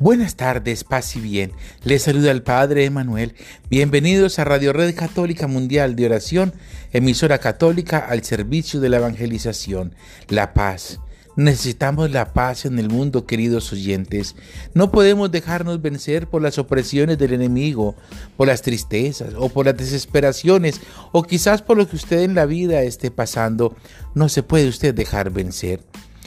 Buenas tardes, paz y bien. Les saluda el Padre Emanuel. Bienvenidos a Radio Red Católica Mundial de Oración, emisora católica al servicio de la evangelización. La paz. Necesitamos la paz en el mundo, queridos oyentes. No podemos dejarnos vencer por las opresiones del enemigo, por las tristezas o por las desesperaciones o quizás por lo que usted en la vida esté pasando. No se puede usted dejar vencer.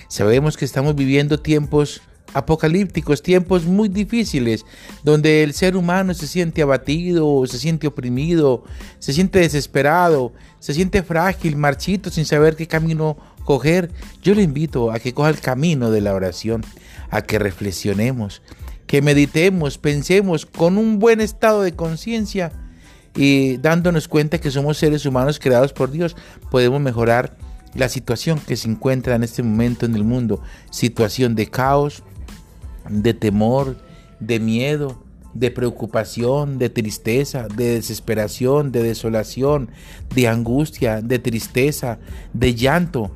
Sabemos que estamos viviendo tiempos apocalípticos, tiempos muy difíciles, donde el ser humano se siente abatido, se siente oprimido, se siente desesperado, se siente frágil, marchito, sin saber qué camino coger. Yo le invito a que coja el camino de la oración, a que reflexionemos, que meditemos, pensemos con un buen estado de conciencia y dándonos cuenta que somos seres humanos creados por Dios, podemos mejorar la situación que se encuentra en este momento en el mundo, situación de caos, de temor, de miedo, de preocupación, de tristeza, de desesperación, de desolación, de angustia, de tristeza, de llanto.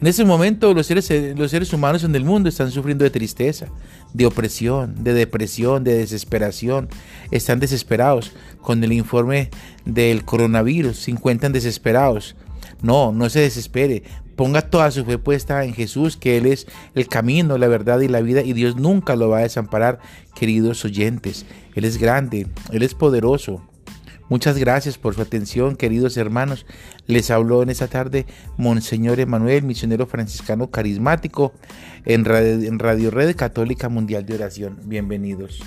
En ese momento los seres, los seres humanos en el mundo están sufriendo de tristeza, de opresión, de depresión, de desesperación. Están desesperados. Con el informe del coronavirus se encuentran desesperados. No, no se desespere. Ponga toda su fe puesta en Jesús, que Él es el camino, la verdad y la vida, y Dios nunca lo va a desamparar, queridos oyentes. Él es grande, Él es poderoso. Muchas gracias por su atención, queridos hermanos. Les habló en esta tarde Monseñor Emanuel, misionero franciscano carismático, en Radio, en Radio Red Católica Mundial de Oración. Bienvenidos.